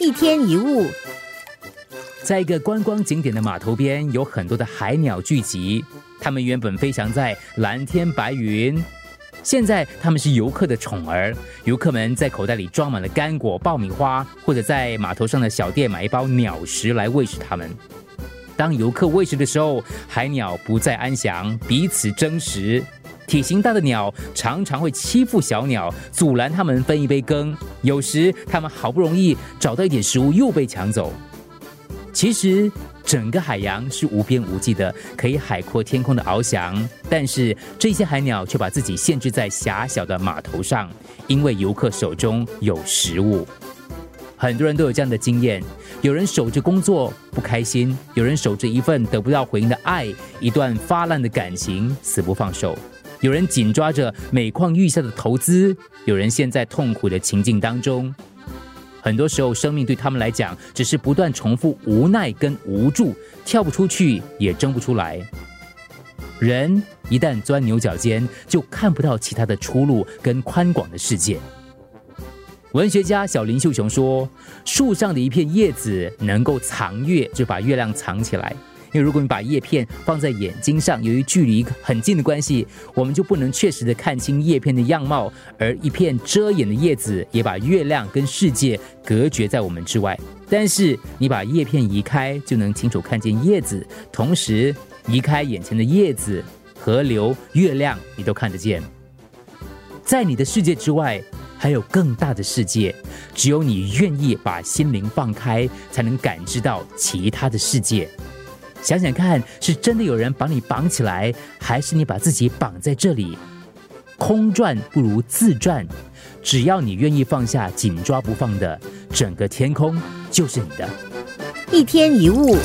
一天一物，在一个观光景点的码头边，有很多的海鸟聚集。它们原本飞翔在蓝天白云，现在它们是游客的宠儿。游客们在口袋里装满了干果、爆米花，或者在码头上的小店买一包鸟食来喂食它们。当游客喂食的时候，海鸟不再安详，彼此争食。体型大的鸟常常会欺负小鸟，阻拦它们分一杯羹。有时，他们好不容易找到一点食物，又被抢走。其实，整个海洋是无边无际的，可以海阔天空的翱翔。但是，这些海鸟却把自己限制在狭小的码头上，因为游客手中有食物。很多人都有这样的经验：有人守着工作不开心，有人守着一份得不到回应的爱，一段发烂的感情死不放手。有人紧抓着每况愈下的投资，有人陷在痛苦的情境当中。很多时候，生命对他们来讲，只是不断重复无奈跟无助，跳不出去，也争不出来。人一旦钻牛角尖，就看不到其他的出路跟宽广的世界。文学家小林秀雄说：“树上的一片叶子能够藏月，就把月亮藏起来。”因为如果你把叶片放在眼睛上，由于距离很近的关系，我们就不能确实的看清叶片的样貌。而一片遮掩的叶子也把月亮跟世界隔绝在我们之外。但是你把叶片移开，就能清楚看见叶子，同时移开眼前的叶子、河流、月亮，你都看得见。在你的世界之外，还有更大的世界。只有你愿意把心灵放开，才能感知到其他的世界。想想看，是真的有人把你绑起来，还是你把自己绑在这里？空转不如自转，只要你愿意放下紧抓不放的，整个天空就是你的。一天一物。